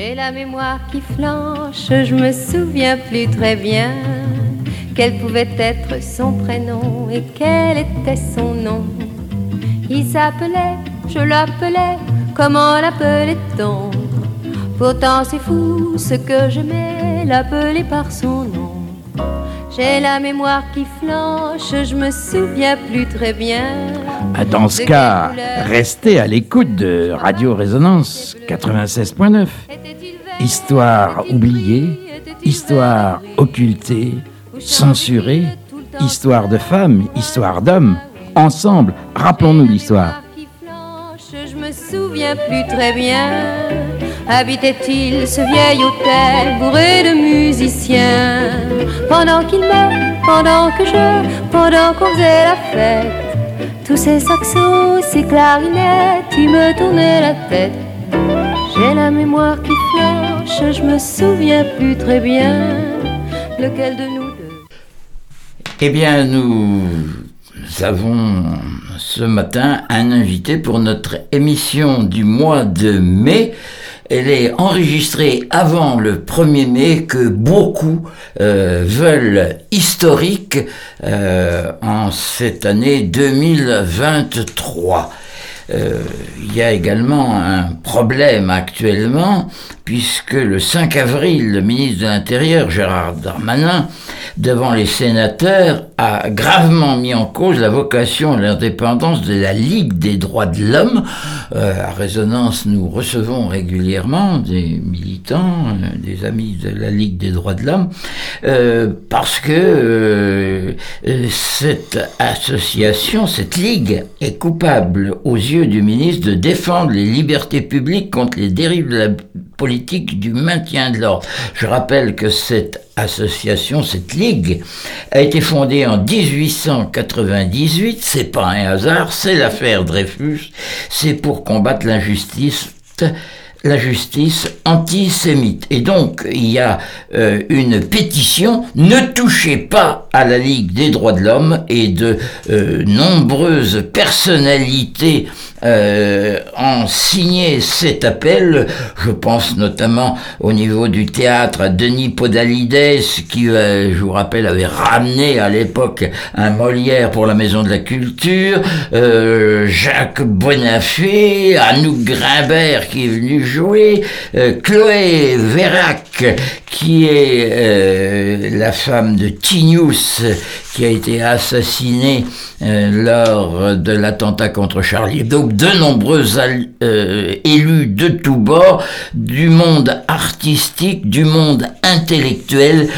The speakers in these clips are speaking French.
J'ai la mémoire qui flanche, je me souviens plus très bien quel pouvait être son prénom et quel était son nom. Il s'appelait, je l'appelais, comment l'appelait-on? Pourtant c'est fou ce que mets, l'appeler par son nom. J'ai la mémoire qui flanche, je me souviens plus très bien. Ah, dans ce cas, restez à l'écoute de Radio Résonance 96.9. Histoire oubliée, histoire occultée, censurée, histoire de femmes, histoire d'hommes. Ensemble, rappelons-nous l'histoire. Je me souviens plus très bien. Habitait-il ce vieil hôtel bourré de musiciens? Pendant qu'il me, pendant que je, pendant qu'on faisait la fête Tous ces saxos, ces clarinettes, ils me tournaient la tête. J'ai la mémoire qui flanche, je me souviens plus très bien Lequel de nous deux. Eh bien, nous avons ce matin un invité pour notre émission du mois de mai elle est enregistrée avant le 1er mai que beaucoup euh, veulent historique euh, en cette année 2023. Euh, il y a également un problème actuellement, puisque le 5 avril, le ministre de l'Intérieur, Gérard Darmanin, devant les sénateurs, a gravement mis en cause la vocation et l'indépendance de la Ligue des droits de l'homme. Euh, à Résonance, nous recevons régulièrement des militants, euh, des amis de la Ligue des droits de l'homme, euh, parce que cette association, cette Ligue, est coupable aux yeux du ministre de défendre les libertés publiques contre les dérives de la politique du maintien de l'ordre. Je rappelle que cette association, cette ligue, a été fondée en 1898. C'est pas un hasard, c'est l'affaire Dreyfus. C'est pour combattre l'injustice la justice antisémite. Et donc, il y a euh, une pétition, ne touchez pas à la Ligue des droits de l'homme et de euh, nombreuses personnalités euh, ont signé cet appel. Je pense notamment au niveau du théâtre à Denis Podalides, qui, je vous rappelle, avait ramené à l'époque un Molière pour la Maison de la Culture, Jacques Bonafé, Anouk Grimbert qui est venu jouer, euh, Chloé Vérac, qui est euh, la femme de Tignous, qui a été assassinée euh, lors de l'attentat contre Charlie De nombreux élus de tous bords, du monde artistique, du monde intellectuel.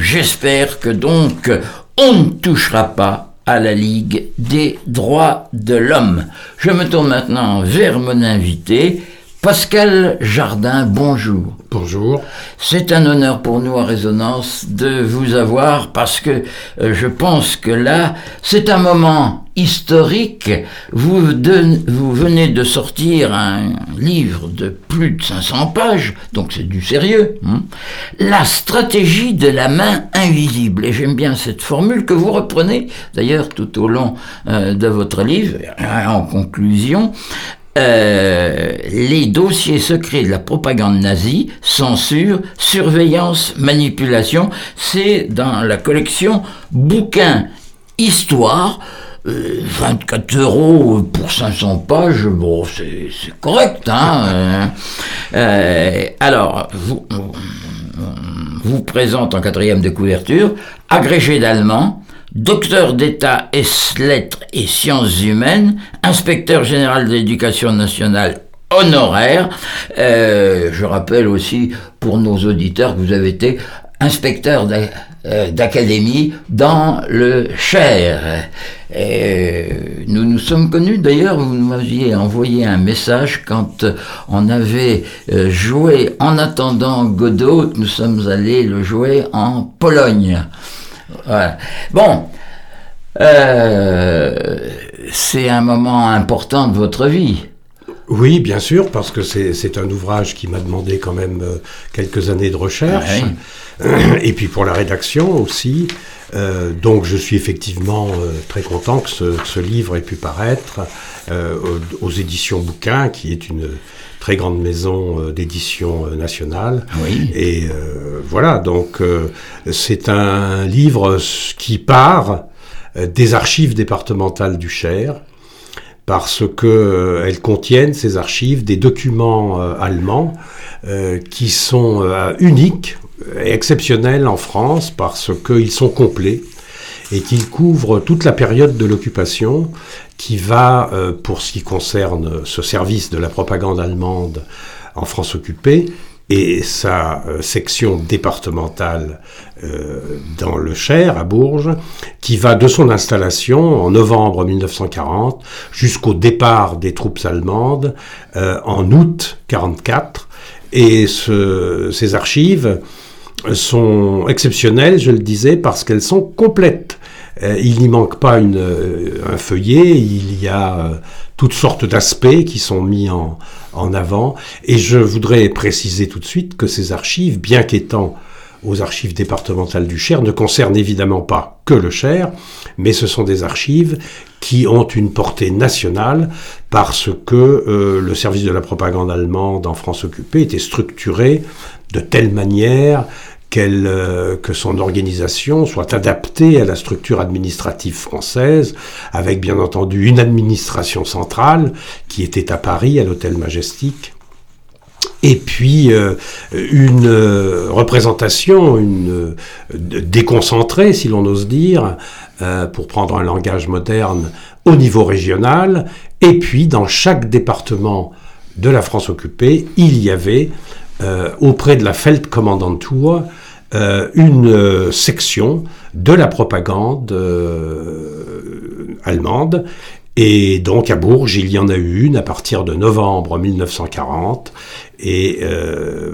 J'espère que donc on ne touchera pas à la Ligue des droits de l'homme. Je me tourne maintenant vers mon invité, Pascal Jardin, bonjour. Bonjour. C'est un honneur pour nous à Résonance de vous avoir parce que euh, je pense que là, c'est un moment historique. Vous, venez de sortir un livre de plus de 500 pages, donc c'est du sérieux. Hein. la stratégie de la main invisible. Et j'aime bien cette formule que vous reprenez d'ailleurs tout au long euh, de votre livre, en conclusion. Euh, les dossiers secrets de la propagande nazie, censure, surveillance, manipulation, c'est dans la collection bouquins histoire. 24 euh, euros pour 500 pages, bon, c'est correct, hein. Euh, alors, vous, vous présente en quatrième de couverture, agrégé d'allemand, docteur d'État et lettres et sciences humaines, inspecteur général de l'éducation nationale honoraire. Euh, je rappelle aussi pour nos auditeurs que vous avez été inspecteur euh, d'académie dans le Cher. Et nous nous sommes connus, d'ailleurs, vous m'aviez envoyé un message quand on avait euh, joué en attendant Godot, nous sommes allés le jouer en Pologne. Bon, euh, c'est un moment important de votre vie. Oui, bien sûr, parce que c'est un ouvrage qui m'a demandé quand même euh, quelques années de recherche. Et puis pour la rédaction aussi. Euh, donc je suis effectivement euh, très content que ce, livre ait pu paraître aux, éditions Bouquin, qui est une très grande maison d'édition nationale. Oui. Et voilà, donc c'est un livre qui part des archives départementales du Cher parce que euh, contiennent ces archives des documents euh, allemands euh, qui sont uniques et exceptionnels en France parce qu'ils sont complets et qu'ils couvrent toute la période de l'occupation qui va, pour ce qui concerne ce service de la propagande allemande en France occupée, et sa euh, section départementale euh, dans le Cher, à Bourges, qui va de son installation en novembre 1940 jusqu'au départ des troupes allemandes euh, en août 1944. Et ce, ces archives sont exceptionnelles, je le disais, parce qu'elles sont complètes. il n'y manque pas un feuillet, il y a toutes sortes d'aspects qui sont mis en, en avant. Et je voudrais préciser tout de suite que ces archives, bien qu'étant aux archives départementales du Cher, ne concernent évidemment pas que le Cher, mais ce sont des archives qui ont une portée nationale parce que euh, le service de la propagande allemande en France occupée était structuré de telle manière euh, que son organisation soit adaptée à la structure administrative française, avec bien entendu une administration centrale qui était à Paris, à l'hôtel Majestic, et puis euh, une euh, représentation, une déconcentrée, si l'on ose dire, pour prendre un langage moderne, au niveau régional, et puis dans chaque département de la France occupée, il y avait auprès de la Feldkommandantur euh, une euh, section de la propagande euh, allemande. Et donc à Bourges, il y en a eu une à partir de novembre 1940. Et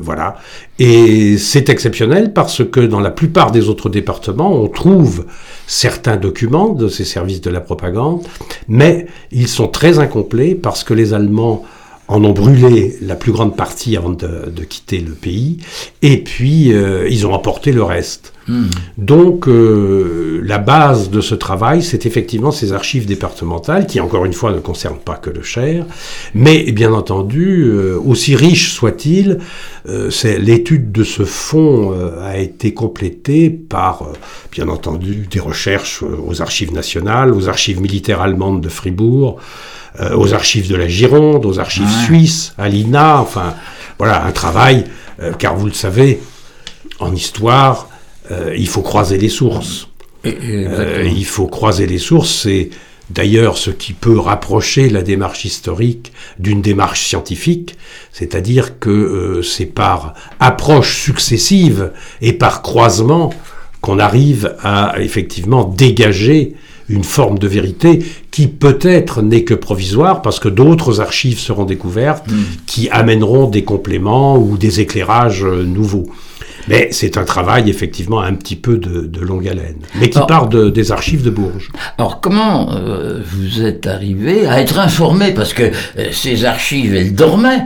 voilà. Et c'est exceptionnel parce que dans la plupart des autres départements, on trouve certains documents de ces services de la propagande, mais ils sont très incomplets parce que les Allemands en ont brûlé la plus grande partie avant de, quitter le pays, et puis euh, ils ont apporté le reste. Hmm. Donc euh, la base de ce travail, c'est effectivement ces archives départementales, qui encore une fois ne concernent pas que le Cher, mais bien entendu, euh, aussi riche soit-il, l'étude de ce fonds a été complétée par, bien entendu, des recherches aux archives nationales, aux archives militaires allemandes de Fribourg, euh, aux archives de la Gironde, aux archives suisses, à l'INA, enfin voilà, un travail, euh, car vous le savez, en histoire, euh, il faut croiser les sources. il faut croiser les sources, c'est d'ailleurs ce qui peut rapprocher la démarche historique d'une démarche scientifique, c'est-à-dire que c'est par approche successive et par croisement qu'on arrive à effectivement dégager une forme de vérité qui peut-être n'est que provisoire parce que d'autres archives seront découvertes hmm. qui amèneront des compléments ou des éclairages euh, nouveaux. Mais c'est un travail effectivement un petit peu de, longue haleine, mais qui part de, des archives de Bourges. Alors comment euh, vous êtes arrivé à être informé? Parce que euh, ces archives, elles dormaient.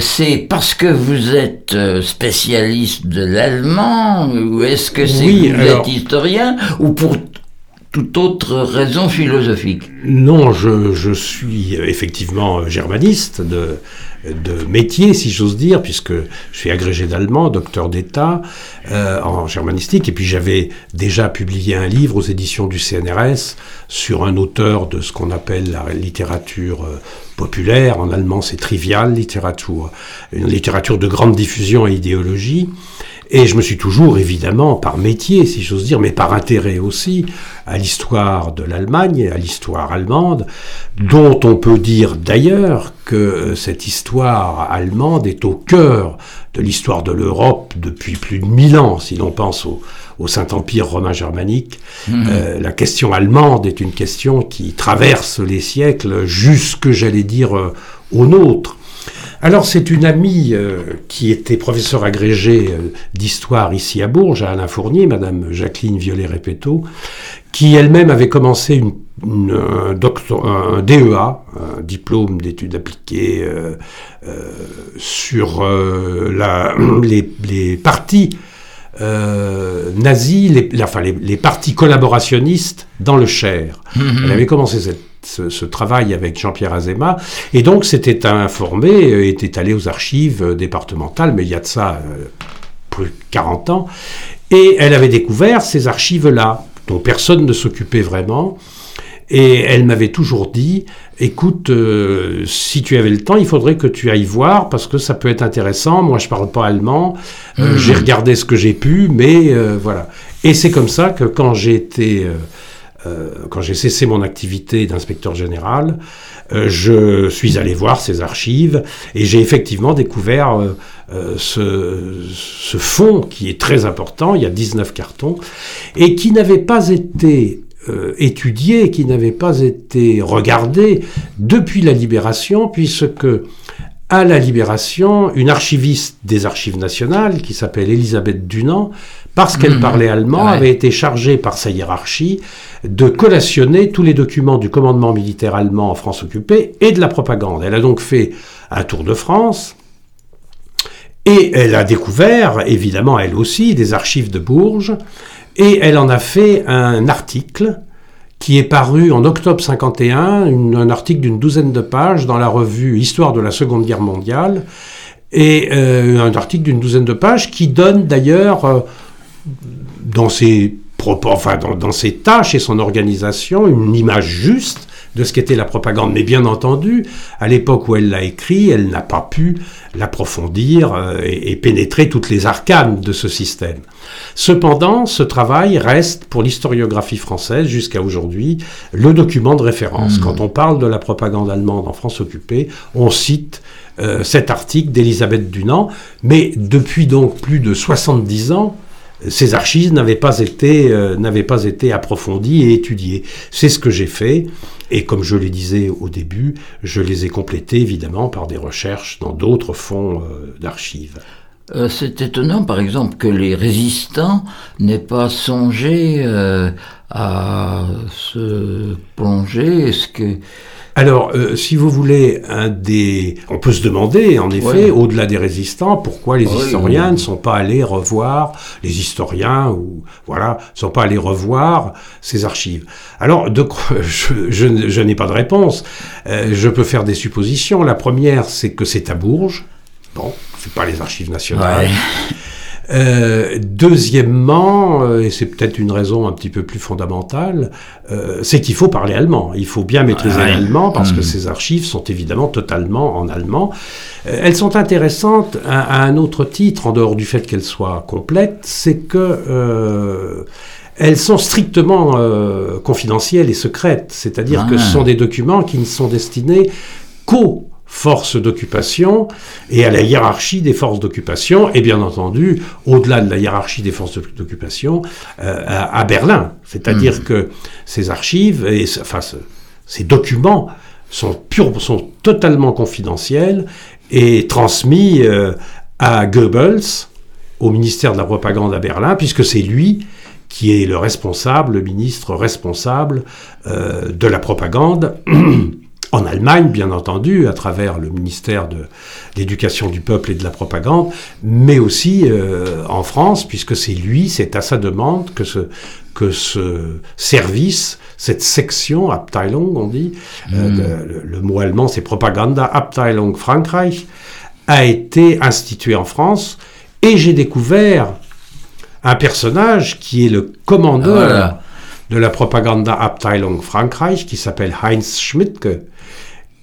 c'est parce que vous êtes spécialiste de l'allemand ou est-ce que c'est que vous êtes historien ou pour toute autre raison philosophique. Non, je, suis effectivement germaniste de, métier, si j'ose dire, puisque je suis agrégé d'allemand, docteur d'État euh, en germanistique, et puis j'avais déjà publié un livre aux éditions du CNRS sur un auteur de ce qu'on appelle la littérature euh, populaire, en allemand c'est trivial littérature, une littérature de grande diffusion et idéologie. Et je me suis toujours, évidemment, par métier, si j'ose dire, mais par intérêt aussi, à l'histoire de l'Allemagne, à l'histoire allemande, dont on peut dire d'ailleurs que euh, cette histoire allemande est au cœur de l'histoire de l'Europe depuis plus de mille ans, si l'on pense au, Saint-Empire romain germanique. Mmh. Euh, la question allemande est une question qui traverse les siècles jusque, j'allais dire, euh, au nôtre. Alors c'est une amie euh, qui était professeure agrégée euh, d'histoire ici à Bourges, à Alain Fournier, Madame Jacqueline Violet-Répéteau, qui elle-même avait commencé une un, doctor, un DEA, un diplôme d'études appliquées euh, euh, sur euh, la, les, les, partis nazis, les, enfin, les, les, partis collaborationnistes dans le Cher. Mm-hmm. Elle avait commencé cette, ce, ce, travail avec Jean-Pierre Azéma, et donc s'était informé, était allé aux archives départementales, mais il y a de ça plus de 40 ans, et elle avait découvert ces archives-là, dont personne ne s'occupait vraiment. Et elle m'avait toujours dit, écoute, euh, si tu avais le temps, il faudrait que tu ailles voir parce que ça peut être intéressant. Moi, je parle pas allemand. Euh, hmm. J'ai regardé ce que j'ai pu, mais euh, voilà. Et c'est comme ça que quand j'ai été, quand j'ai cessé mon activité d'inspecteur général, je suis allé voir ces archives et j'ai effectivement découvert ce, ce fonds qui est très important. Il y a 19 cartons et qui n'avait pas été euh, étudié, qui n'avait pas été regardé depuis la Libération, puisque à la Libération, une archiviste des Archives nationales, qui s'appelle Elisabeth Dunant, parce qu'elle mmh. parlait allemand, avait été chargée par sa hiérarchie de collationner tous les documents du commandement militaire allemand en France occupée et de la propagande. Elle a donc fait un tour de France, et elle a découvert, évidemment elle aussi, des archives de Bourges, et elle en a fait un article qui est paru en octobre 51, un article d'une douzaine de pages dans la revue Histoire de la Seconde Guerre mondiale, et euh, un article d'une douzaine de pages qui donne d'ailleurs, euh, dans ses propos, enfin dans, dans, ses tâches et son organisation, une image juste de ce qu'était la propagande. Mais bien entendu, à l'époque où elle l'a écrit, elle n'a pas pu l'approfondir euh, et, pénétrer toutes les arcanes de ce système. Cependant, ce travail reste pour l'historiographie française jusqu'à aujourd'hui le document de référence. Mmh. Quand on parle de la propagande allemande en France occupée, on cite euh, cet article d'Elisabeth Dunant, mais depuis donc plus de 70 ans, ces archives n'avaient pas été euh, n'avaient pas été approfondies et étudiées. C'est ce que j'ai fait et comme je le disais au début, je les ai complétées évidemment par des recherches dans d'autres fonds euh, d'archives. Euh, c'est étonnant, par exemple, que les résistants n'aient pas songé euh, à se plonger. Est-ce que alors, euh, si vous voulez, un des, on peut se demander, en effet, au-delà des résistants, pourquoi les historiens ne sont pas allés revoir, les historiens ou voilà, sont pas allés revoir ces archives. Alors, de, je, je, je n'ai pas de réponse. Euh, je peux faire des suppositions. La première, c'est que c'est à Bourges. Bon, c'est pas les archives nationales. Euh, deuxièmement, euh, et c'est peut-être une raison un petit peu plus fondamentale, euh, c'est qu'il faut parler allemand. Il faut bien maîtriser l'allemand parce que hmm. ces archives sont évidemment totalement en allemand. Euh, elles sont intéressantes à, à, un autre titre, en dehors du fait qu'elles soient complètes, c'est que elles sont strictement confidentielles et secrètes. C'est-à-dire que ce sont des documents qui ne sont destinés qu'aux forces d'occupation et à la hiérarchie des forces d'occupation, et bien entendu, au-delà de la hiérarchie des forces d'occupation, euh, à, Berlin. C'est-à-dire hmm. que ces archives, et enfin, ces documents sont, purs, sont totalement confidentiels et transmis euh, à Goebbels, au ministère de la propagande à Berlin, puisque c'est lui qui est le responsable, le ministre responsable euh, de la propagande en Allemagne, bien entendu, à travers le ministère de l'Éducation du peuple et de la propagande, mais aussi euh, en France, puisque c'est lui, c'est à sa demande que ce, que ce service, cette section, Abteilung, on dit, euh, hmm. le, mot allemand c'est Propaganda Abteilung Frankreich, a été institué en France, et j'ai découvert un personnage qui est le commandeur de la Propaganda Abteilung Frankreich, qui s'appelle Heinz Schmidtke,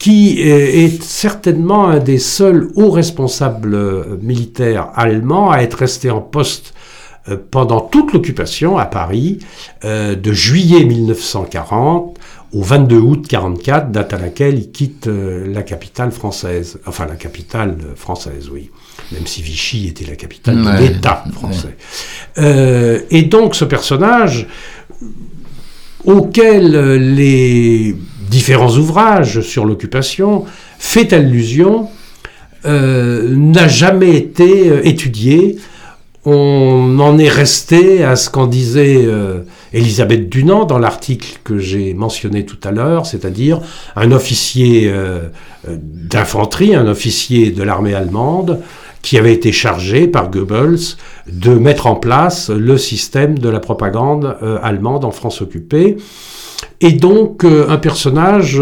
qui est certainement un des seuls hauts responsables euh, militaires allemands à être resté en poste euh, pendant toute l'occupation à Paris, euh, de juillet 1940 au 22 août 1944, date à laquelle il quitte la capitale française. Enfin, la capitale française, oui. Même si Vichy était la capitale de l'État français. et donc, ce personnage, auquel les différents ouvrages sur l'occupation, fait allusion, euh, n'a jamais été euh, étudié. On en est resté à ce qu'en disait euh, Elisabeth Dunant dans l'article que j'ai mentionné tout à l'heure, c'est-à-dire un officier d'infanterie, un officier de l'armée allemande, qui avait été chargé par Goebbels de mettre en place le système de la propagande allemande en France occupée. Et donc un personnage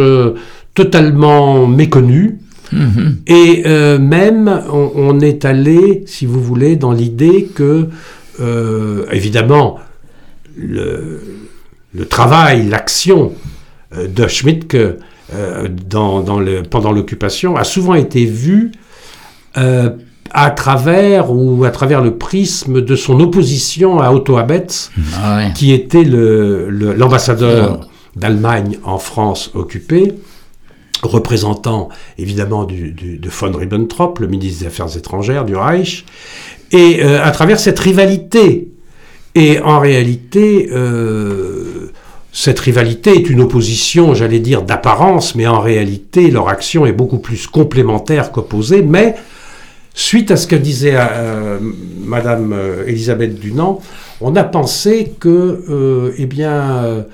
totalement méconnu, mm-hmm. Et même, on, est allé, si vous voulez, dans l'idée que, évidemment, le, le travail, l'action euh, de Schmidt euh, dans, dans le, pendant l'occupation a souvent été vu euh, à travers ou à travers le prisme de son opposition à Otto Abetz, ah qui était l'ambassadeur d'Allemagne en France occupée, représentant évidemment de von Ribbentrop, le ministre des Affaires étrangères du Reich, et à travers cette rivalité et en réalité, euh, cette rivalité est une opposition, j'allais dire, d'apparence, mais en réalité, leur action est beaucoup plus complémentaire qu'opposée. Mais suite à ce que disait euh, Madame euh, Elisabeth Dunant, on a pensé que, eh bien,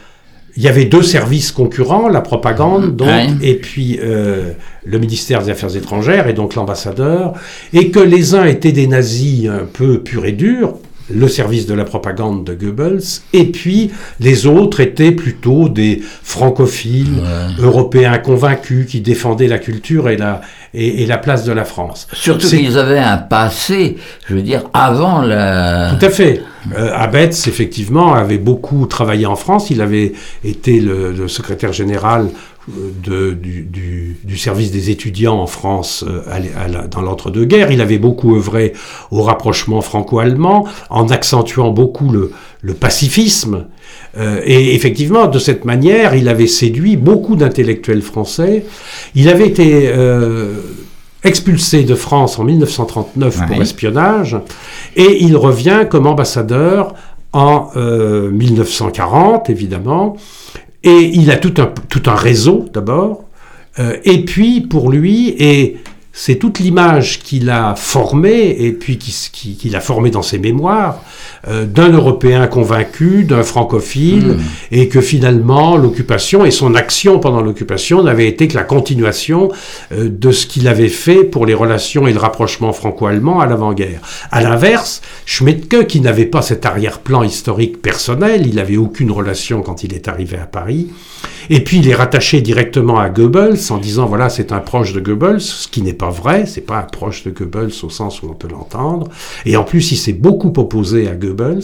il y avait deux services concurrents, la propagande, donc, et puis le ministère des Affaires étrangères, et donc l'ambassadeur, et que les uns étaient des nazis un peu purs et durs, le service de la propagande de Goebbels, et puis les autres étaient plutôt des francophiles européens convaincus qui défendaient la culture et la, et, la place de la France. Surtout qu'ils avaient un passé, je veux dire, avant la... Tout à fait. Euh, Abetz, effectivement, avait beaucoup travaillé en France. Il avait été le secrétaire général de, du, service des étudiants en France euh, dans l'entre-deux-guerres. Il avait beaucoup œuvré au rapprochement franco-allemand, en accentuant beaucoup le, pacifisme. Euh, et effectivement, de cette manière, il avait séduit beaucoup d'intellectuels français. Il avait été euh, expulsé de France en 1939 pour espionnage, et il revient comme ambassadeur en 1940, évidemment. Et il a tout un, réseau d'abord. Euh, et puis pour lui, et c'est toute l'image qu'il a formée et puis qu'il a formée dans ses mémoires euh, d'un Européen convaincu, d'un francophile, hmm. et que finalement l'occupation et son action pendant l'occupation n'avaient été que la continuation euh, de ce qu'il avait fait pour les relations et le rapprochement franco-allemand à l'avant-guerre. À l'inverse, Schmidtke, qui n'avait pas cet arrière-plan historique personnel, il n'avait aucune relation quand il est arrivé à Paris, et puis il est rattaché directement à Goebbels en disant voilà c'est un proche de Goebbels, ce qui n'est pas vrai, c'est pas un proche de Goebbels au sens où on peut l'entendre. Et en plus il s'est beaucoup opposé à Goebbels,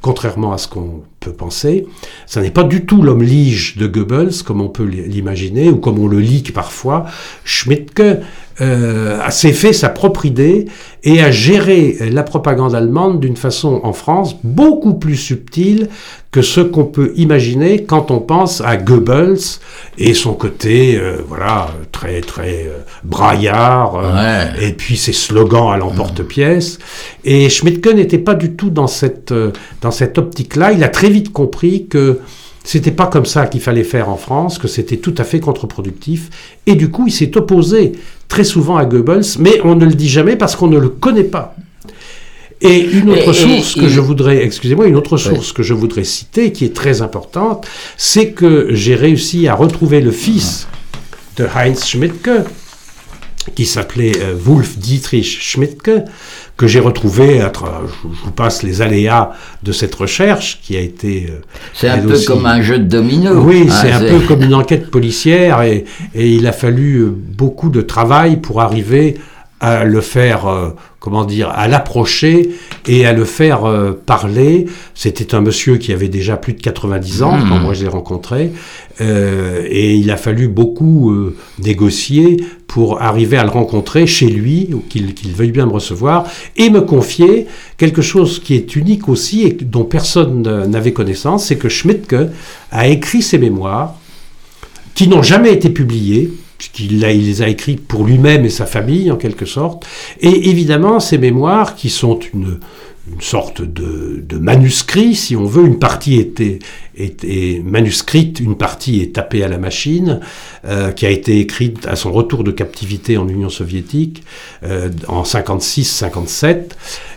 contrairement à ce qu'on peut penser. Ça n'est pas du tout l'homme lige de Goebbels comme on peut l'imaginer ou comme on le lit parfois. Schmidtke euh, s'est fait sa propre idée et a géré la propagande allemande d'une façon en France beaucoup plus subtile que ce qu'on peut imaginer quand on pense à Goebbels et son côté euh, voilà très très euh, braillard euh, et puis ses slogans à l'emporte-pièce. Et Schmidtke n'était pas du tout dans cette dans cette optique-là, il a très vite compris que c'était pas comme ça qu'il fallait faire en France, que c'était tout à fait contre-productif. Et du coup, il s'est opposé très souvent à Goebbels, mais on ne le dit jamais parce qu'on ne le connaît pas. Et une autre source que je voudrais, excusez-moi, une autre source que je voudrais citer, qui est très importante, c'est que j'ai réussi à retrouver le fils de Heinz Schmidtke, qui s'appelait euh, Wolf Dietrich Schmidtke, que j'ai retrouvé, je vous passe les aléas de cette recherche qui a été... Euh, c'est un peu comme un jeu de domino. Oui, hein, c'est un peu comme une enquête policière et, et, il a fallu euh, beaucoup de travail pour arriver à le faire, euh, comment dire, à l'approcher et à le faire euh, parler. C'était un monsieur qui avait déjà plus de 90 ans quand hmm. moi je l'ai rencontré, euh, et il a fallu beaucoup négocier pour arriver à le rencontrer chez lui, ou qu'il veuille bien me recevoir, et me confier quelque chose qui est unique aussi et dont personne n'avait connaissance, c'est que Schmidtke a écrit ses mémoires qui n'ont jamais été publiées, puisqu'il les a écrits pour lui-même et sa famille, en quelque sorte. Et évidemment, ces mémoires, qui sont une, sorte de, manuscrit, si on veut, une partie était, était manuscrite, une partie est tapée à la machine, euh, qui a été écrite à son retour de captivité en Union soviétique euh, en 56-57,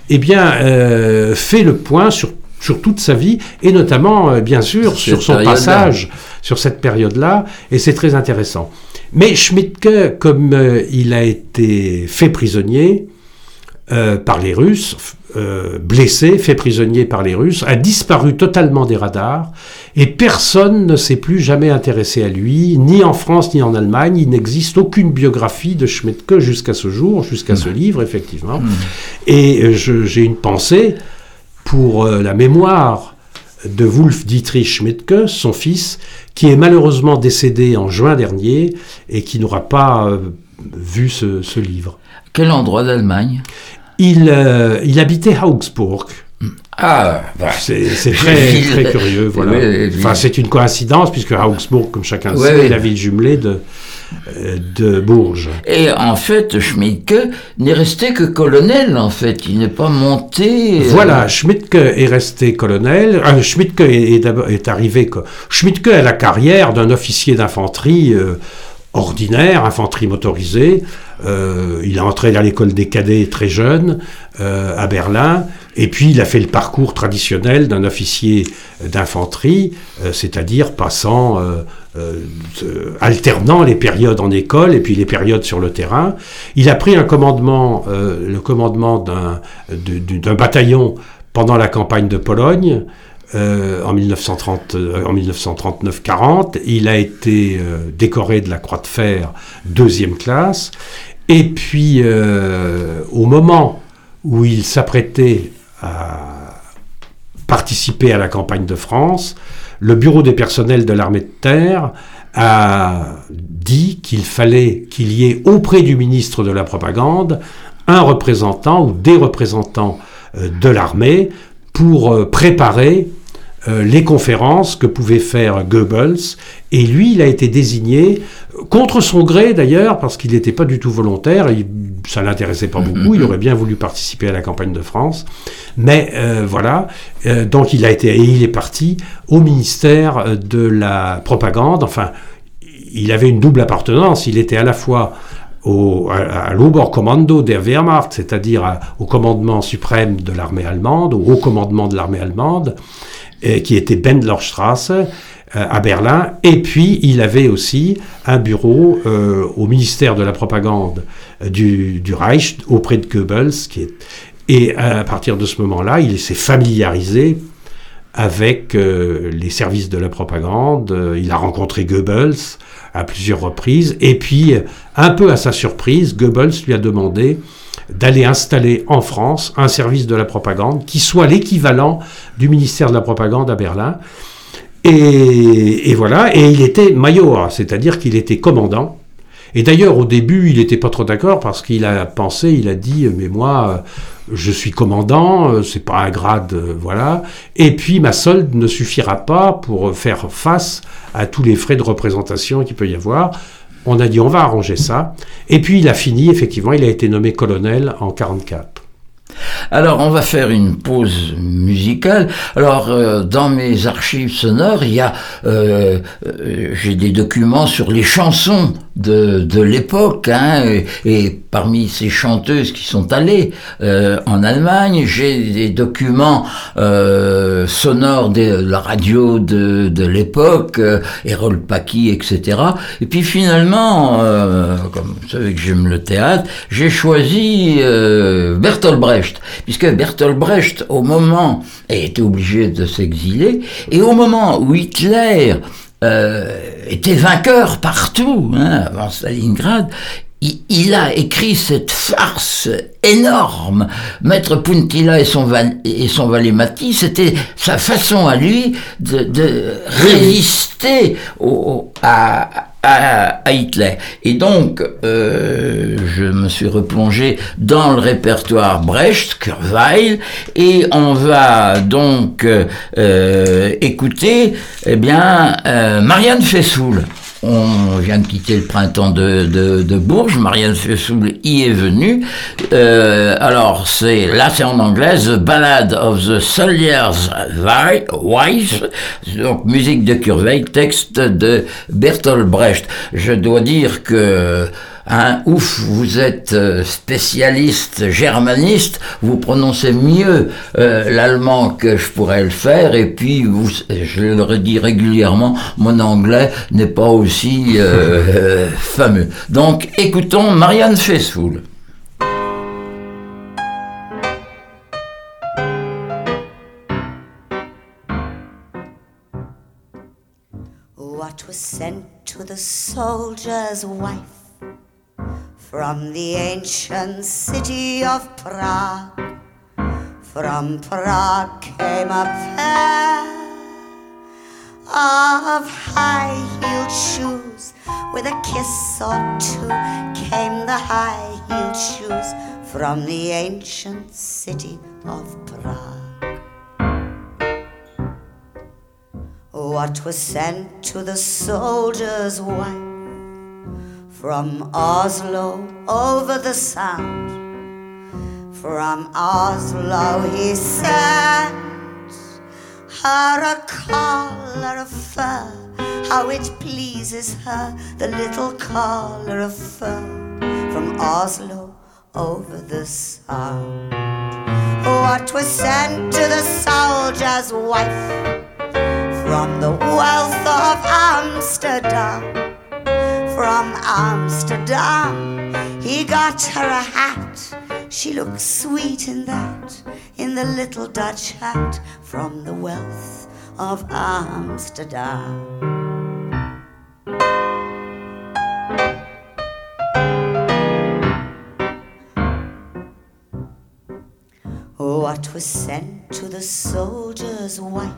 eh bien, euh, fait le point sur sur toute sa vie, et notamment, bien sûr, sur son passage sur cette période-là, et c'est très intéressant. Mais Schmidtke, comme il a été fait prisonnier euh, par les Russes, blessé, fait prisonnier par les Russes, a disparu totalement des radars, et personne ne s'est plus jamais intéressé à lui, ni en France ni en Allemagne. Il n'existe aucune biographie de Schmidtke jusqu'à ce jour, jusqu'à ce mmh. livre, effectivement. Mmh. Et j'ai une pensée pour euh, la mémoire de Wolf Dietrich Schmidtke, son fils, qui est malheureusement décédé en juin dernier et qui n'aura pas euh, vu ce, livre. Quel endroit d'Allemagne? Il, euh, il habitait Augsburg. Ah, bah, c'est très, très curieux, voilà. enfin, c'est une coïncidence puisque Augsburg, comme chacun sait, est la ville jumelée de, de Bourges. Et en fait, Schmidtke n'est resté que colonel, en fait. Il n'est pas monté. Euh, voilà, Schmidtke est resté colonel. Euh, Schmidtke est, est, arrivé. Schmidtke a la carrière d'un officier d'infanterie. Euh, ordinaire, infanterie motorisée. Il est entré à l'école des cadets très jeune à Berlin. Et puis il a fait le parcours traditionnel d'un officier d'infanterie, c'est-à-dire passant euh, alternant les périodes en école et puis les périodes sur le terrain. Il a pris un commandement, euh, le commandement d'un bataillon pendant la campagne de Pologne. Euh, en, 1930, en 1939-40. Il a été décoré de la Croix de Fer deuxième classe. Et puis, au moment où il s'apprêtait à participer à la campagne de France, le bureau des personnels de l'armée de terre a dit qu'il fallait qu'il y ait auprès du ministre de la propagande un représentant ou des représentants euh, de l'armée pour euh, préparer euh, les conférences que pouvait faire Goebbels. Et lui, il a été désigné, contre son gré d'ailleurs, parce qu'il n'était pas du tout volontaire, ça ça l'intéressait pas beaucoup, il aurait bien voulu participer à la campagne de France. Mais euh, voilà, euh, donc il a été, et il est parti au ministère de la propagande, enfin, il avait une double appartenance, il était à la fois au, à, l'Oberkommando der Wehrmacht, c'est-à-dire au commandement suprême de l'armée allemande, au haut commandement de l'armée allemande, qui était Bendlerstrasse euh, à Berlin. Et puis, il avait aussi un bureau euh, au ministère de la propagande euh, du, Reich auprès de Goebbels. Et à partir de ce moment-là, il s'est familiarisé avec les services de la propagande. Il a rencontré Goebbels à plusieurs reprises. Et puis, un peu à sa surprise, Goebbels lui a demandé d'aller installer en France un service de la propagande qui soit l'équivalent du ministère de la propagande à Berlin. Et, voilà, et il était major, c'est-à-dire qu'il était commandant. Et d'ailleurs, au début, il n'était pas trop d'accord parce qu'il a pensé, il a dit, mais moi, je suis commandant, c'est pas un grade, voilà. Et puis, ma solde ne suffira pas pour faire face à tous les frais de représentation qu'il peut y avoir. On a dit on va arranger ça. Et puis il a fini, effectivement, il a été nommé colonel en 1944. Alors, on va faire une pause musicale. Alors, euh, dans mes archives sonores, il y a, euh, euh, j'ai des documents sur les chansons de, de l'époque, hein, et, parmi ces chanteuses qui sont allées en Allemagne, j'ai des documents sonores de la radio de, de l'époque, Errol Paki, etc. Et puis finalement, comme vous savez que j'aime le théâtre, j'ai choisi Bertolt Brecht puisque Bertolt Brecht, au moment, était obligé de s'exiler, et au moment où Hitler euh, était vainqueur partout, hein, avant Stalingrad, il, a écrit cette farce énorme. Maître Puntilla et son, et son valet Mati, c'était sa façon à lui de, résister au, à, à, Hitler. Et donc, euh, je me suis replongé dans le répertoire Brecht, Kurweil, et on va donc euh, écouter, eh bien, euh, Marianne Fessoul. On vient de quitter le printemps de, de, Bourges. Marianne Fessoul y est venue. Euh, alors, c'est là, c'est en anglais, The Ballad of the Soldier's Wife, donc musique de Curveil, texte de Bertolt Brecht. Je dois dire que Hein, ouf, vous êtes euh, spécialiste germaniste, vous prononcez mieux euh, l'allemand que je pourrais le faire, et puis vous, je le redis régulièrement, mon anglais n'est pas aussi euh, fameux. Donc écoutons Marianne Faithfull. What was sent to the soldier's wife? From the ancient city of Prague, from Prague came a pair of high heeled shoes. With a kiss or two came the high heeled shoes from the ancient city of Prague. What was sent to the soldier's wife? From Oslo over the sound, from Oslo he sent her a collar of fur. How it pleases her, the little collar of fur from Oslo over the sound. What was sent to the soldier's wife from the wealth of Amsterdam? From Amsterdam. He got her a hat. She looked sweet in that, in the little Dutch hat from the wealth of Amsterdam. What was sent to the soldier's wife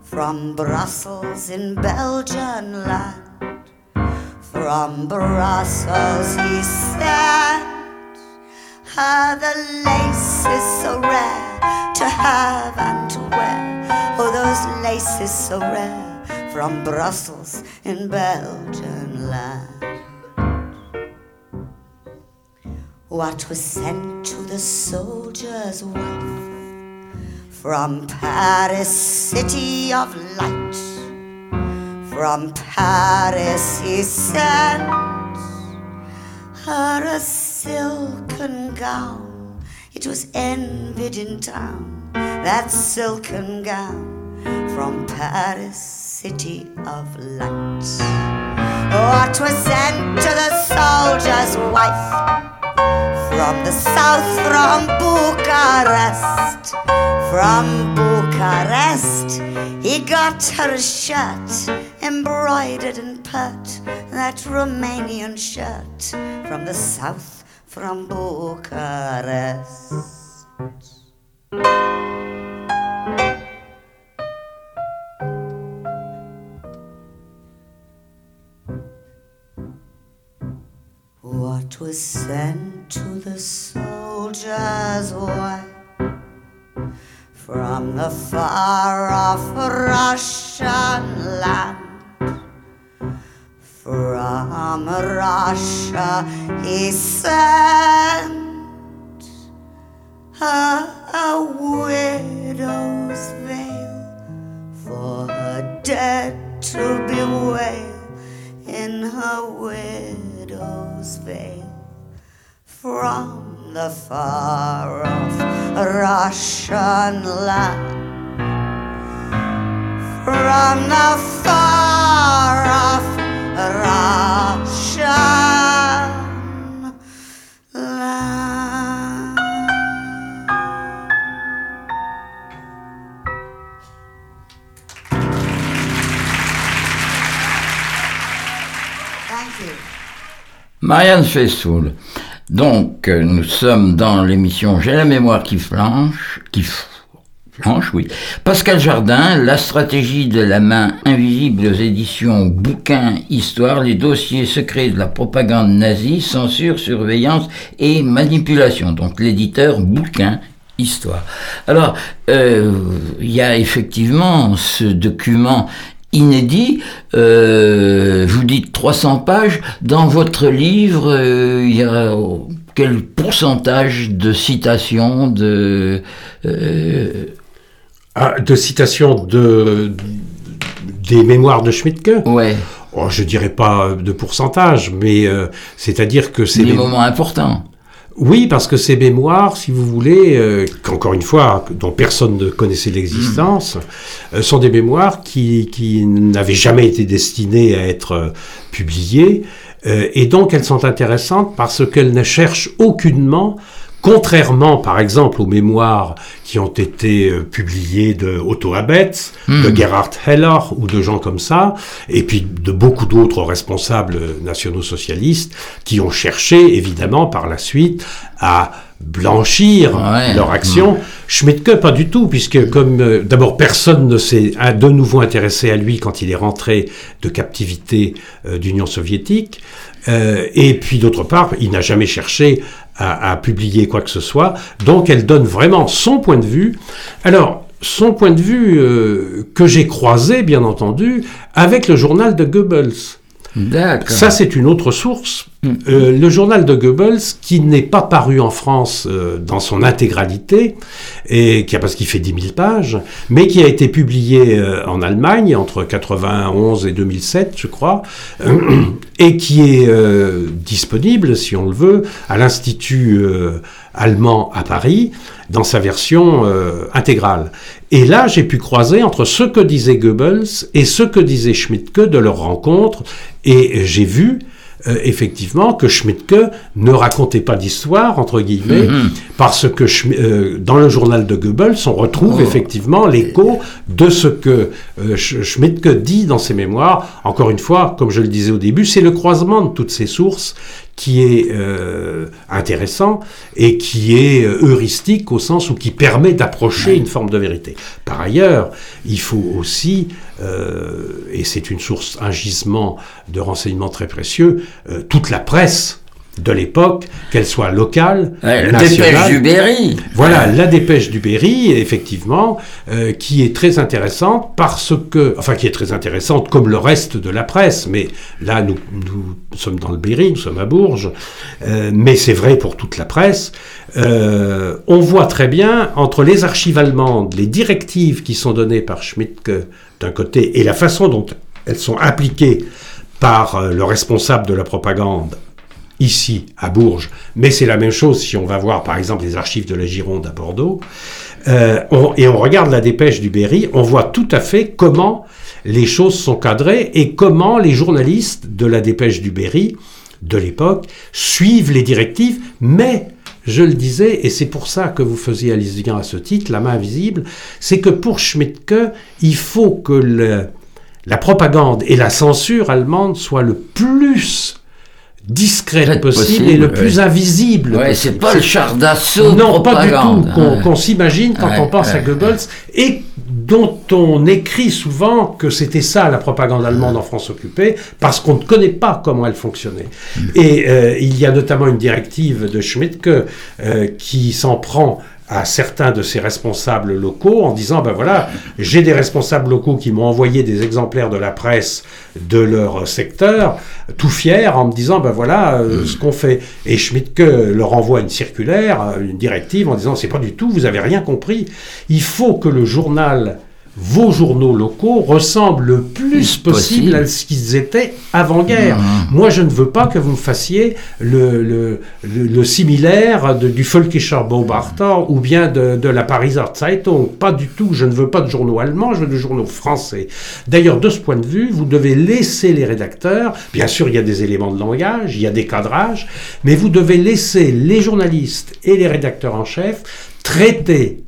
from Brussels in Belgian land? From Brussels he sent her the laces so rare to have and to wear. Oh, those laces so rare from Brussels in Belgian land. What was sent to the soldier's wife from Paris, city of light? From Paris he sent her a silken gown. It was envied in town, that silken gown from Paris, city of light. What was sent to the soldier's wife from the south, from Bucharest? From Bucharest, he got her a shirt embroidered and put, that Romanian shirt from the south, from Bucharest. What was sent to the soldier's wife? from the far off Russian land. From Russia he sent a widow's veil for her dead to bewail in her widow's veil from the far off Russian land. From the far off Marianne Faithfull. Donc, euh, nous sommes dans l'émission J'ai la mémoire qui flanche, qui oui. Pascal Jardin, la stratégie de la main invisible aux éditions Bouquin Histoire, les dossiers secrets de la propagande nazie, censure, surveillance et manipulation. Donc, l'éditeur Bouquin Histoire. Alors, euh, il y a effectivement ce document inédit. Euh, vous dites 300 pages. Dans votre livre, euh, il y a quel pourcentage de citations de euh, ah, de citations de des mémoires de Schmidtke Ouais. oh, je dirais pas de pourcentage, mais euh, c'est-à-dire que c'est des moments importants. Oui, parce que ces mémoires, si vous voulez, euh, qu'encore une fois, dont personne ne connaissait l'existence, mm. euh, sont des mémoires qui, qui n'avaient jamais été destinées à être euh, publiées, et donc elles sont intéressantes parce qu'elles ne cherchent aucunement Contrairement, par exemple, aux mémoires qui ont été euh, publiées de Otto Abetz, de hmm. Gerhard Heller ou de gens comme ça, et puis de beaucoup d'autres responsables nationaux socialistes qui ont cherché, évidemment, par la suite, à blanchir leur action. Hmm. Schmidtke, pas du tout, puisque comme euh, d'abord personne ne s'est de nouveau intéressé à lui quand il est rentré de captivité euh, d'Union soviétique, et puis d'autre part, il n'a jamais cherché à, publier quoi que ce soit. Donc elle donne vraiment son point de vue. Alors, son point de vue euh, que j'ai croisé, bien entendu, avec le journal de Goebbels. Ça, c'est une autre source. Mm. Euh, le journal de Goebbels, qui n'est pas paru en France euh, dans son intégralité, et qui a, parce qu'il fait 10 000 pages, mais qui a été publié euh, en Allemagne entre 91 et 2007, je crois, et qui est disponible, si on le veut, à l'Institut allemand à Paris, dans sa version intégrale. Et là, j'ai pu croiser entre ce que disait Goebbels et ce que disait Schmidtke de leur rencontre, et j'ai vu euh, effectivement que Schmidtke ne racontait pas d'histoire, entre guillemets, mhm. parce que euh, dans le journal de Goebbels, on retrouve oh. effectivement l'écho de ce que euh, Schmidtke dit dans ses mémoires. Encore une fois, comme je le disais au début, c'est le croisement de toutes ces sources qui est euh, intéressant et qui est euh, heuristique au sens où qui permet d'approcher une forme de vérité. Par ailleurs, il faut aussi, euh, et c'est une source, un gisement de renseignements très précieux, toute la presse de l'époque, qu'elle soit locale, la dépêche du Berry. Voilà, la dépêche du Berry, effectivement, euh, qui est très intéressante parce que, enfin, qui est très intéressante comme le reste de la presse, mais là, nous, nous sommes dans le Berry, nous sommes à Bourges, euh, mais c'est vrai pour toute la presse. Euh, on voit très bien entre les archives allemandes, les directives qui sont données par Schmidtke d'un côté et la façon dont elles sont appliquées par le responsable de la propagande ici à Bourges, mais c'est la même chose si on va voir par exemple les archives de la Gironde à Bordeaux, euh, et on regarde la dépêche du Berry, on voit tout à fait comment les choses sont cadrées et comment les journalistes de la dépêche du Berry de l'époque suivent les directives, mais je le disais, et c'est pour ça que vous faisiez allusion à ce titre, La main invisible, c'est que pour Schmidtke, il faut que la propagande et la censure allemande soient le plus discrète possible, et le plus invisible. Ouais, c'est pas le char d'assaut. Non, pas du tout qu'on s'imagine quand on pense à Goebbels et dont on écrit souvent que c'était ça la propagande allemande en France occupée, parce qu'on ne connaît pas comment elle fonctionnait. Mm. Et euh, il y a notamment une directive de Schmidt euh, qui s'en prend à certains de ses responsables locaux en disant ben voilà j'ai des responsables locaux qui m'ont envoyé des exemplaires de la presse de leur secteur tout fiers en me disant ben voilà euh, ce qu'on fait. Et Schmidtke leur envoie une circulaire une directive en disant c'est pas du tout vous avez rien compris. Il faut que le journal vos journaux locaux ressemblent le plus possible, à ce qu'ils étaient avant-guerre. Mmh. Moi, je ne veux pas que vous me fassiez le, le, le, similaire de, du Völkischer Beobachter ou bien de, de, la Pariser Zeitung. Pas du tout. Je ne veux pas de journaux allemands, je veux de journaux français. D'ailleurs, de ce point de vue, vous devez laisser les rédacteurs. Bien sûr, il y a des éléments de langage, il y a des cadrages, mais vous devez laisser les journalistes et les rédacteurs en chef traiter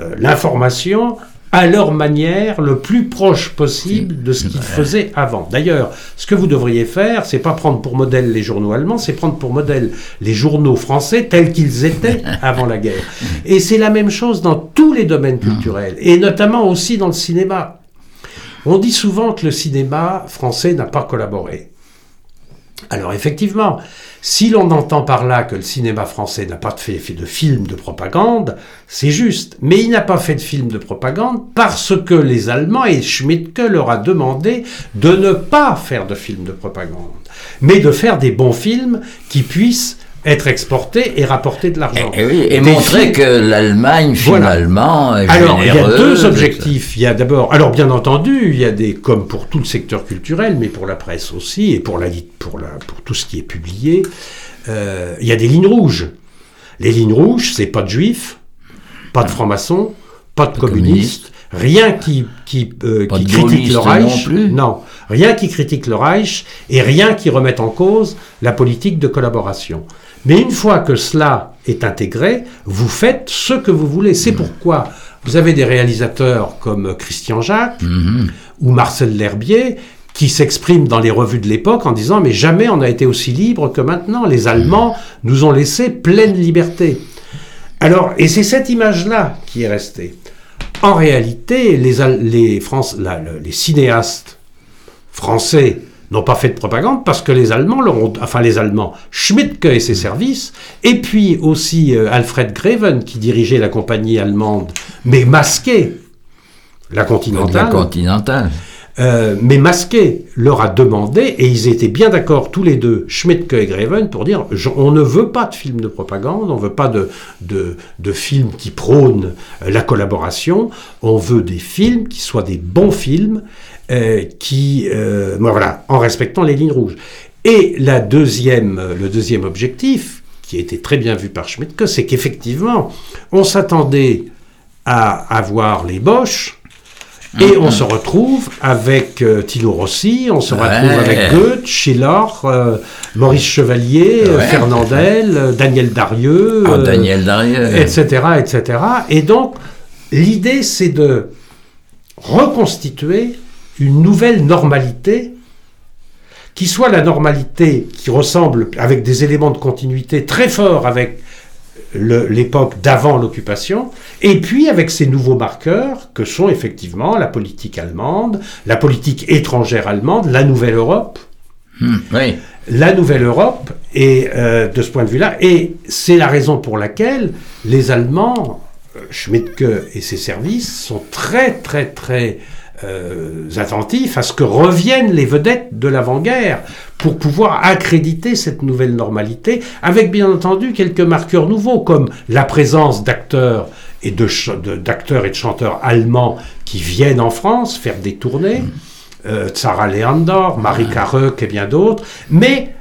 euh, l'information à leur manière le plus proche possible de ce qu'ils faisaient avant. D'ailleurs, ce que vous devriez faire, c'est pas prendre pour modèle les journaux allemands, c'est prendre pour modèle les journaux français tels qu'ils étaient avant la guerre. Et c'est la même chose dans tous les domaines culturels, et notamment aussi dans le cinéma. On dit souvent que le cinéma français n'a pas collaboré. Alors effectivement, si l'on entend par là que le cinéma français n'a pas fait, de film de propagande, c'est juste. Mais il n'a pas fait de film de propagande parce que les Allemands et Schmidtke leur a demandé de ne pas faire de film de propagande, mais de faire des bons films qui puissent être exporté et rapporter de l'argent. Et, oui, et montrer que l'Allemagne, Voilà. finalement, est Alors, il y a deux objectifs. Il y a d'abord, alors bien entendu, il y a des, comme pour tout le secteur culturel, mais pour la presse aussi, et pour, la, pour, la, pour tout ce qui est publié, euh, il y a des lignes rouges. Les lignes rouges, c'est pas de juifs, pas de francs-maçons, pas de communistes, rien qui, qui, euh, qui critique le Reich. non. Non, rien qui critique le Reich et rien qui remette en cause la politique de collaboration. Mais une fois que cela est intégré, vous faites ce que vous voulez. C'est pourquoi vous avez des réalisateurs comme Christian Jacques Mhm. ou Marcel L'Herbier qui s'expriment dans les revues de l'époque en disant mais jamais on a été aussi libre que maintenant. Les Allemands nous ont laissé pleine liberté. Alors, et c'est cette image-là qui est restée. En réalité, les, France- les cinéastes français n'ont pas fait de propagande parce que les Allemands, leur ont- enfin les Allemands, Schmidtke et ses services, et puis aussi euh, Alfred Greven qui dirigeait la compagnie allemande, mais masqué, la Continentale, la continentale. euh, mais masqué leur a demandé, et ils étaient bien d'accord tous les deux, Schmidtke et Greven, pour dire on ne veut pas de films de propagande, on veut pas de, de, de films qui prônent euh, la collaboration, on veut des films qui soient des bons films, euh, qui, euh, voilà, en respectant les lignes rouges. Et la deuxième, euh, le deuxième objectif, qui a été très bien vu par Schmidtke, c'est qu'effectivement, on s'attendait à avoir les Bosch, et on se retrouve avec euh, Tino Rossi, on se Ouais. retrouve avec Goethe, Schiller, euh, Maurice Chevalier, euh. Fernandel, Daniel Darieux, Ah, Daniel Darieux. etc., etc. Et donc, l'idée, c'est de reconstituer une nouvelle normalité qui soit la normalité qui ressemble avec des éléments de continuité très forts avec l'époque d'avant l'occupation, et puis avec ces nouveaux marqueurs que sont effectivement la politique allemande, la politique étrangère allemande, la nouvelle Europe, Hmm, oui. la nouvelle Europe, et euh, de ce point de vue-là, et c'est la raison pour laquelle les Allemands, euh, Schmidtke et ses services, sont très très très euh, attentifs à ce que reviennent les vedettes de l'avant-guerre pour pouvoir accréditer cette nouvelle normalité, avec bien entendu quelques marqueurs nouveaux, comme la présence d'acteurs et de d'acteurs et de chanteurs allemands qui viennent en France faire des tournées, euh, Sarah Leander, Marie Carreux et bien d'autres, mais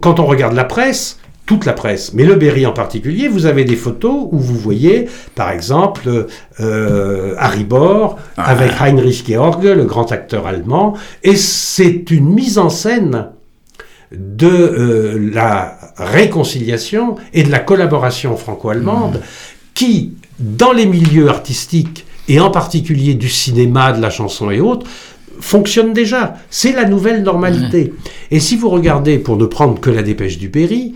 quand on regarde la presse, toute la presse, mais le Berry en particulier, vous avez des photos où vous voyez, par exemple, euh, Harry Bohr avec Heinrich George, le grand acteur allemand, et c'est une mise en scène de euh, la réconciliation et de la collaboration franco-allemande qui, dans les milieux artistiques, et en particulier du cinéma, de la chanson et autres, fonctionne déjà. C'est la nouvelle normalité. Et si vous regardez, pour ne prendre que la dépêche du Berry,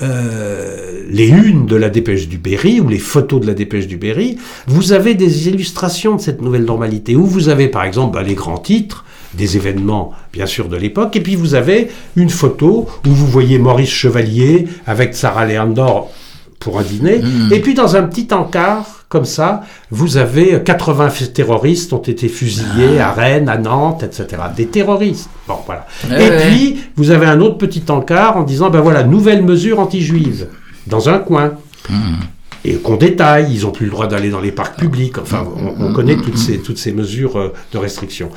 euh, les unes de la dépêche du Berry ou les photos de la dépêche du Berry, vous avez des illustrations de cette nouvelle normalité, où vous avez par exemple bah, les grands titres, des événements bien sûr de l'époque, et puis vous avez une photo où vous voyez Maurice Chevalier avec Sarah Leander pour un dîner, et puis dans un petit encart, comme ça, vous avez 80 terroristes ont été fusillés à Rennes, à Nantes, etc. Des terroristes. Bon, voilà. Ouais, et ouais. puis, vous avez un autre petit encart en disant, ben voilà, nouvelle mesure anti-juive, dans un coin. Et qu'on détaille, ils n'ont plus le droit d'aller dans les parcs publics. Enfin, on, on connaît toutes ces, toutes ces mesures euh, de restriction.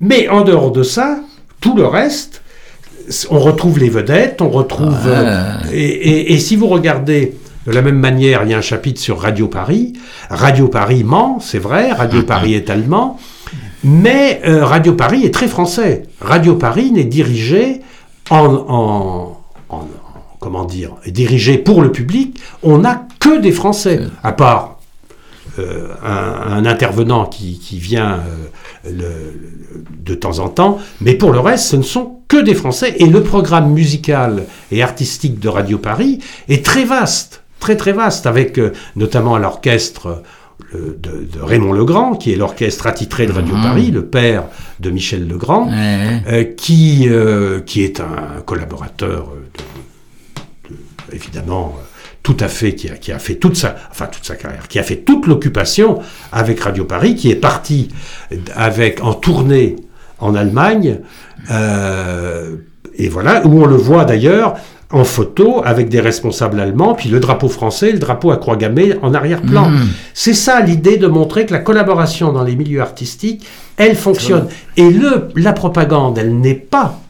Mais en dehors de ça, tout le reste, on retrouve les vedettes, on retrouve... euh, et, et- et si vous regardez de la même manière, il y a un chapitre sur Radio Paris. Radio Paris ment, c'est vrai, Radio Paris est allemand, mais euh, Radio Paris est très français. Radio Paris n'est dirigé en, en- en- en- comment dire, est dirigé pour le public. On n'a que des Français, à part euh, un, un intervenant qui, qui vient euh, le- le- de temps en temps, mais pour le reste, ce ne sont que des Français. Et le programme musical et artistique de Radio Paris est très vaste, très très vaste, avec euh, notamment l'orchestre euh, de, de Raymond Legrand, qui est l'orchestre attitré de Radio Paris, le père de Michel Legrand, euh, qui, euh, qui est un collaborateur, de- de- évidemment, tout à fait, qui a, qui a fait toute sa, enfin toute sa carrière, qui a fait toute l'occupation avec Radio Paris, qui est parti avec, en tournée en Allemagne, euh, et voilà, où on le voit d'ailleurs en photo avec des responsables allemands, puis le drapeau français, le drapeau à croix gammée en arrière-plan. Mmh. C'est ça l'idée de montrer que la collaboration dans les milieux artistiques, elle fonctionne. Et le, la propagande, elle n'est pas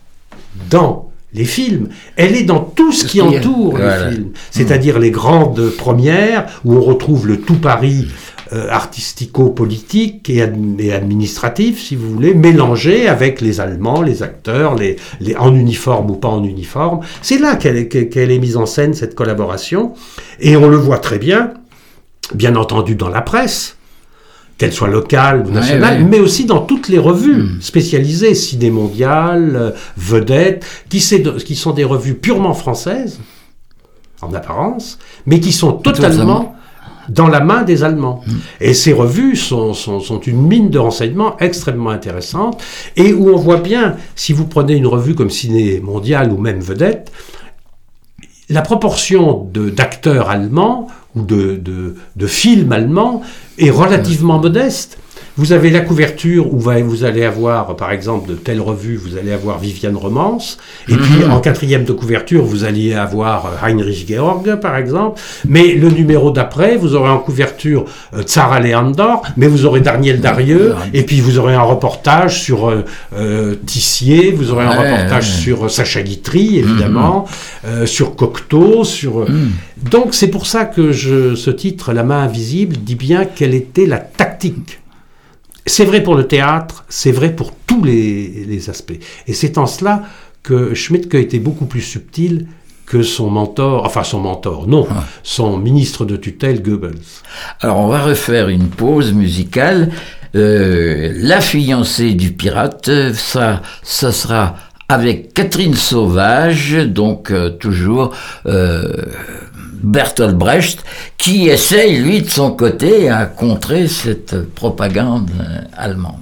dans les films, elle est dans tout ce qui entoure les films, c'est-à-dire les grandes premières où on retrouve le tout Paris euh, artistico-politique et, ad- et administratif, si vous voulez, mélangé avec les Allemands, les acteurs, les, les, en uniforme ou pas en uniforme. C'est là qu'elle est, mise en scène, cette collaboration. Et on le voit très bien, bien entendu, dans la presse, qu'elle soit locale ou nationale, ouais. mais aussi dans toutes les revues spécialisées, Ciné Mondial, euh, Vedette, qui, sont des revues purement françaises, en apparence, mais qui sont Totalement. Dans la main des Allemands. Et ces revues sont, sont, sont une mine de renseignements extrêmement intéressante, et où on voit bien, si vous prenez une revue comme Ciné Mondial ou même Vedette, la proportion d'acteurs allemands ou de, de, de films allemands est relativement modeste. Vous avez la couverture où vous allez avoir, par exemple, de telle revue, vous allez avoir Viviane Romance, et puis en quatrième de couverture, vous alliez avoir euh, Heinrich Georg, par exemple, mais le numéro d'après, vous aurez en couverture euh, Zara Leander, mais vous aurez Daniel Darieux, et puis vous aurez un reportage sur euh, euh, Tissier, vous aurez un reportage ouais. sur Sacha Guitry, évidemment, euh, sur Cocteau, sur... euh, Donc c'est pour ça que je, ce titre, La main invisible, dit bien quelle était la tactique. C'est vrai pour le théâtre, c'est vrai pour tous les, les aspects. Et c'est en cela que Schmidt a été beaucoup plus subtil que son mentor, enfin son mentor, non, son ministre de tutelle Goebbels. Alors on va refaire une pause musicale. Euh, la fiancée du pirate, ça, ça sera avec Catherine Sauvage, donc euh, toujours euh, Bertolt Brecht, qui essaye, lui, de son côté, à contrer cette propagande euh, allemande.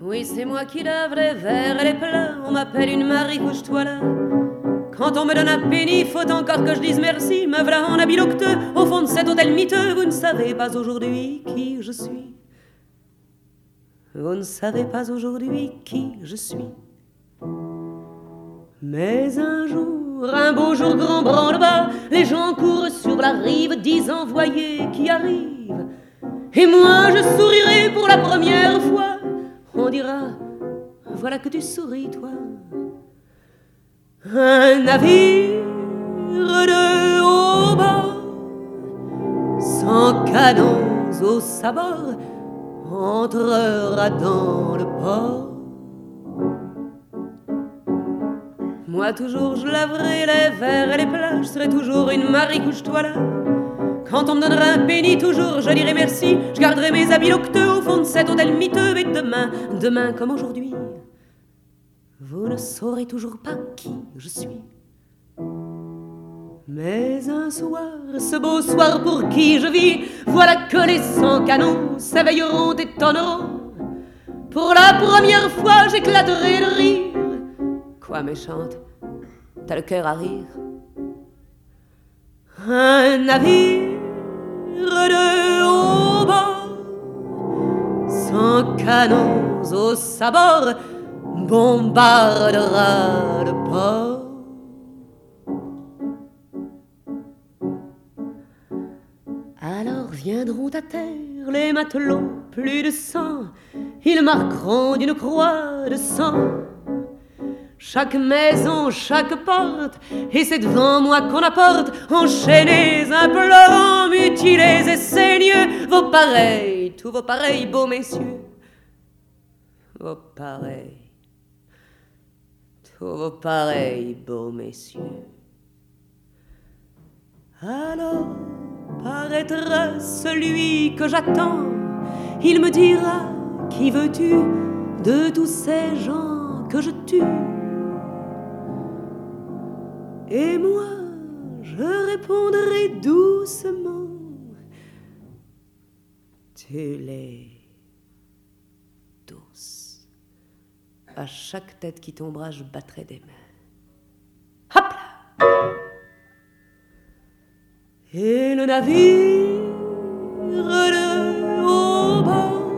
Oui, c'est moi qui lave les verres et les plats. On m'appelle une Marie, couche-toi là. Quand on me donne un penny, faut encore que je dise merci. Me voilà en habit au fond de cet hôtel miteux. Vous ne savez pas aujourd'hui qui je suis. Vous ne savez pas aujourd'hui qui je suis. Mais un jour, un beau jour grand branle-bas, les gens courent sur la rive, disent envoyés qui arrivent. Et moi je sourirai pour la première fois. On dira, voilà que tu souris, toi. Un navire de haut bord, sans canons au sabord, entrera dans le port. Moi toujours je laverai les verres et les plats, je serai toujours une Marie, couche-toi là. Quand on me donnera un penny, toujours je dirai merci. Je garderai mes habits locteux au fond de cet hôtel miteux. Et demain, demain comme aujourd'hui, vous ne saurez toujours pas qui je suis. Mais un soir, ce beau soir pour qui je vis, voilà que les cent canons s'éveilleront et tonneront. Pour la première fois, j'éclaterai de rire. Quoi, méchante T'as le cœur à rire? Un navire de haut bord, sans canons au sabord, bombardera le port. Alors viendront à terre les matelots, plus de cent, ils marqueront d'une croix de sang chaque maison, chaque porte, et c'est devant moi qu'on apporte, enchaînés, implorants, mutilés et saigneux, vos pareils, tous vos pareils, beaux messieurs, vos pareils, tous vos pareils, beaux messieurs. Alors paraîtra celui que j'attends, il me dira, qui veux-tu de tous ces gens que je tue? Et moi, je répondrai doucement, tu les. À chaque tête qui tombera, je battrai des mains. Hop là Et le navire de haut bord,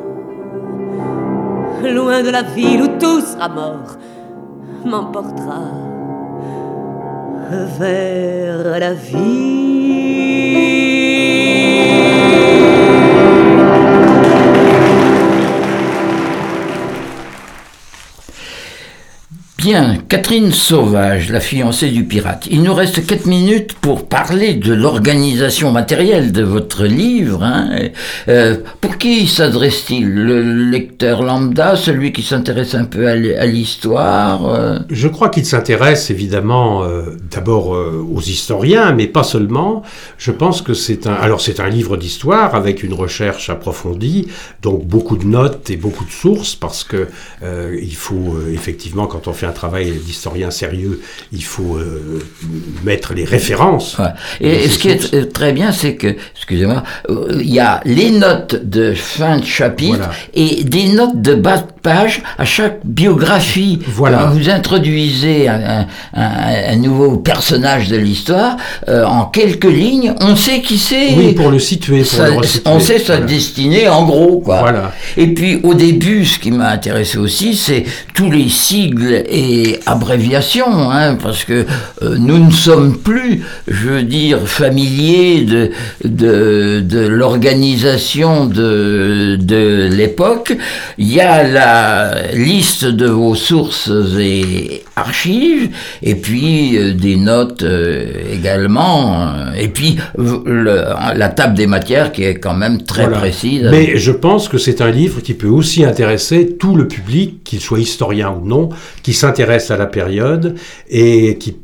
loin de la ville où tout sera mort, m'emportera vers la vie. Bien, Catherine Sauvage, la fiancée du pirate. Il nous reste 4 minutes pour parler de l'organisation matérielle de votre livre. Hein. Euh, pour qui s'adresse-t-il? Le lecteur lambda, celui qui s'intéresse un peu à l'histoire euh? Je crois qu'il s'intéresse évidemment euh, d'abord aux historiens, mais pas seulement. Je pense que c'est un... Alors c'est un livre d'histoire avec une recherche approfondie, donc beaucoup de notes et beaucoup de sources, parce que il faut effectivement, quand on fait un travail d'historien sérieux, il faut euh, mettre les références. Et, ce qui est très bien, c'est que, excusez-moi, euh, il y a les notes de fin de chapitre et des notes de bas de page à chaque biographie. Voilà. vous introduisez un, nouveau personnage de l'histoire, euh, en quelques lignes, on sait qui c'est. Oui, pour le situer. Pour le on sait sa destinée, en gros. Quoi. Voilà. Et puis, au début, ce qui m'a intéressé aussi, c'est tous les sigles et et abréviations, hein, parce que euh, nous ne sommes plus, je veux dire, familiers de, de, de l'organisation de, de l'époque. Il y a la liste de vos sources et archives, et puis euh, des notes euh, également, et puis la table des matières qui est quand même très précise. Mais je pense que c'est un livre qui peut aussi intéresser tout le public, qu'il soit historien ou non, qui s'intéresse à la période et qui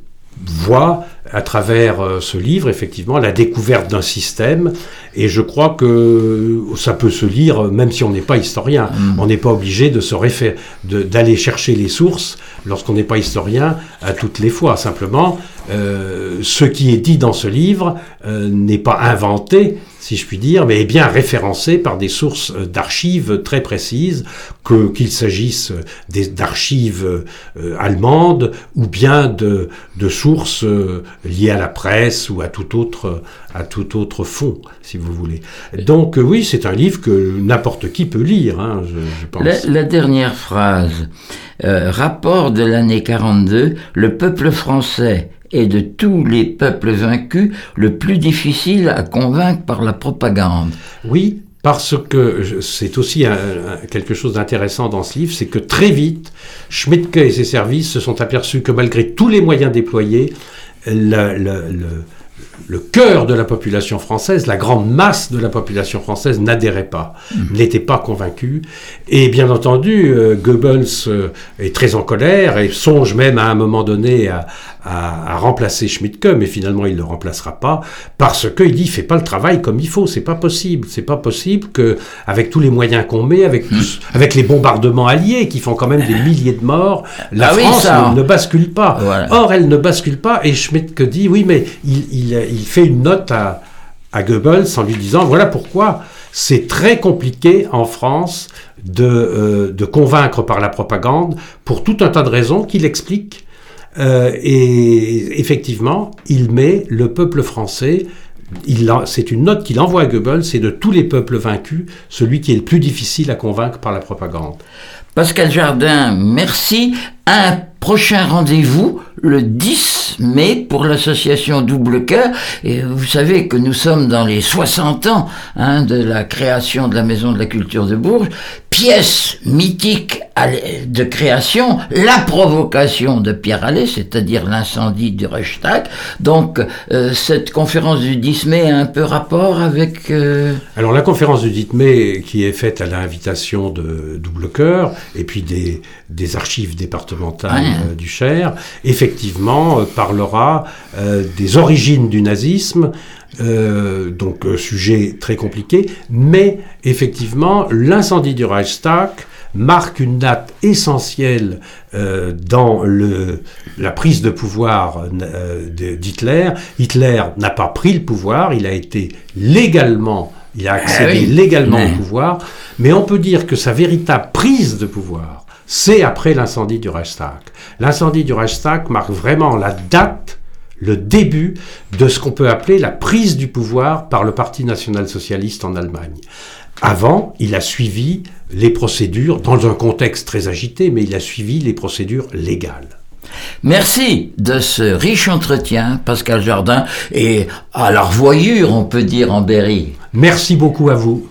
voit à travers euh, ce livre, effectivement, la découverte d'un système. Et je crois que ça peut se lire même si on n'est pas historien. Mm. On n'est pas obligé de se référer, d'aller chercher les sources lorsqu'on n'est pas historien à toutes les fois. Simplement, euh, ce qui est dit dans ce livre euh, n'est pas inventé, si je puis dire, mais bien référencé par des sources euh, d'archives très précises, que, qu'il s'agisse d'archives allemandes ou bien de, de sources liées à la presse ou à tout autre, à tout autre fond, si vous voulez. Donc oui, c'est un livre que n'importe qui peut lire, hein, je, pense. La, dernière phrase, rapport de l'année 42, le peuple français est de tous les peuples vaincus le plus difficile à convaincre par la propagande. Oui, parce que c'est aussi quelque chose d'intéressant dans ce livre, c'est que très vite, Schmidtke et ses services se sont aperçus que malgré tous les moyens déployés, le, le cœur de la population française, la grande masse de la population française n'adhérait pas, mhm. n'était pas convaincue. Et bien entendu, euh, Goebbels euh, est très en colère et songe même à un moment donné à, remplacer Schmidtke, mais finalement il ne le remplacera pas parce qu'il dit il fait pas le travail comme il faut, c'est pas possible, c'est pas possible que avec tous les moyens qu'on met, avec mhm. avec les bombardements alliés qui font quand même des milliers de morts, la ah France ne, bascule pas. Or elle ne bascule pas et Schmidtke dit oui mais il il fait une note à, Goebbels en lui disant voilà pourquoi c'est très compliqué en France euh, de, convaincre par la propagande pour tout un tas de raisons qu'il explique. Euh, et effectivement, il met le peuple français c'est une note qu'il envoie à Goebbels, c'est de tous les peuples vaincus, celui qui est le plus difficile à convaincre par la propagande. Pascal Jardin, merci. Un prochain rendez-vous le 10 mai pour l'association Double Cœur. Et vous savez que nous sommes dans les 60 ans hein, de la création de la Maison de la Culture de Bourges. Pièce mythique de création, la provocation de Pierre Allais, c'est-à-dire l'incendie du Reichstag. Donc euh, cette conférence du 10 mai a un peu rapport avec... Euh, Alors la conférence du 10 mai qui est faite à l'invitation de Double Cœur et puis des, des archives départementales euh, du Cher, effectivement, euh, parlera euh, des origines du nazisme, donc sujet très compliqué, mais effectivement, l'incendie du Reichstag marque une date essentielle dans le, la prise de pouvoir d'Hitler. Hitler n'a pas pris le pouvoir, il a été légalement, il a accédé ah légalement au pouvoir, mais on peut dire que sa véritable prise de pouvoir, c'est après l'incendie du Reichstag. L'incendie du Reichstag marque vraiment la date, le début de ce qu'on peut appeler la prise du pouvoir par le Parti national-socialiste en Allemagne. Avant, il a suivi les procédures dans un contexte très agité, mais il a suivi les procédures légales. Merci de ce riche entretien, Pascal Jardin, et à la revoyure, on peut dire, en Berry. Merci beaucoup à vous.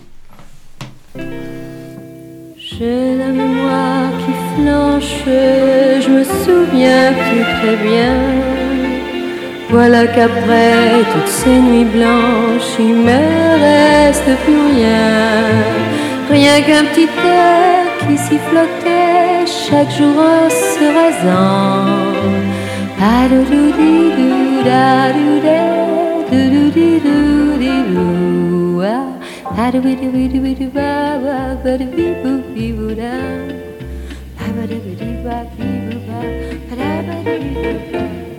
J'ai flanche, je me souviens plus très bien. Voilà qu'après toutes ces nuits blanches, il me reste plus rien. Rien qu'un petit air qui sifflotait chaque jour en se rasant. ba da ba dee ba dee ba ba ba da ba dee ba ba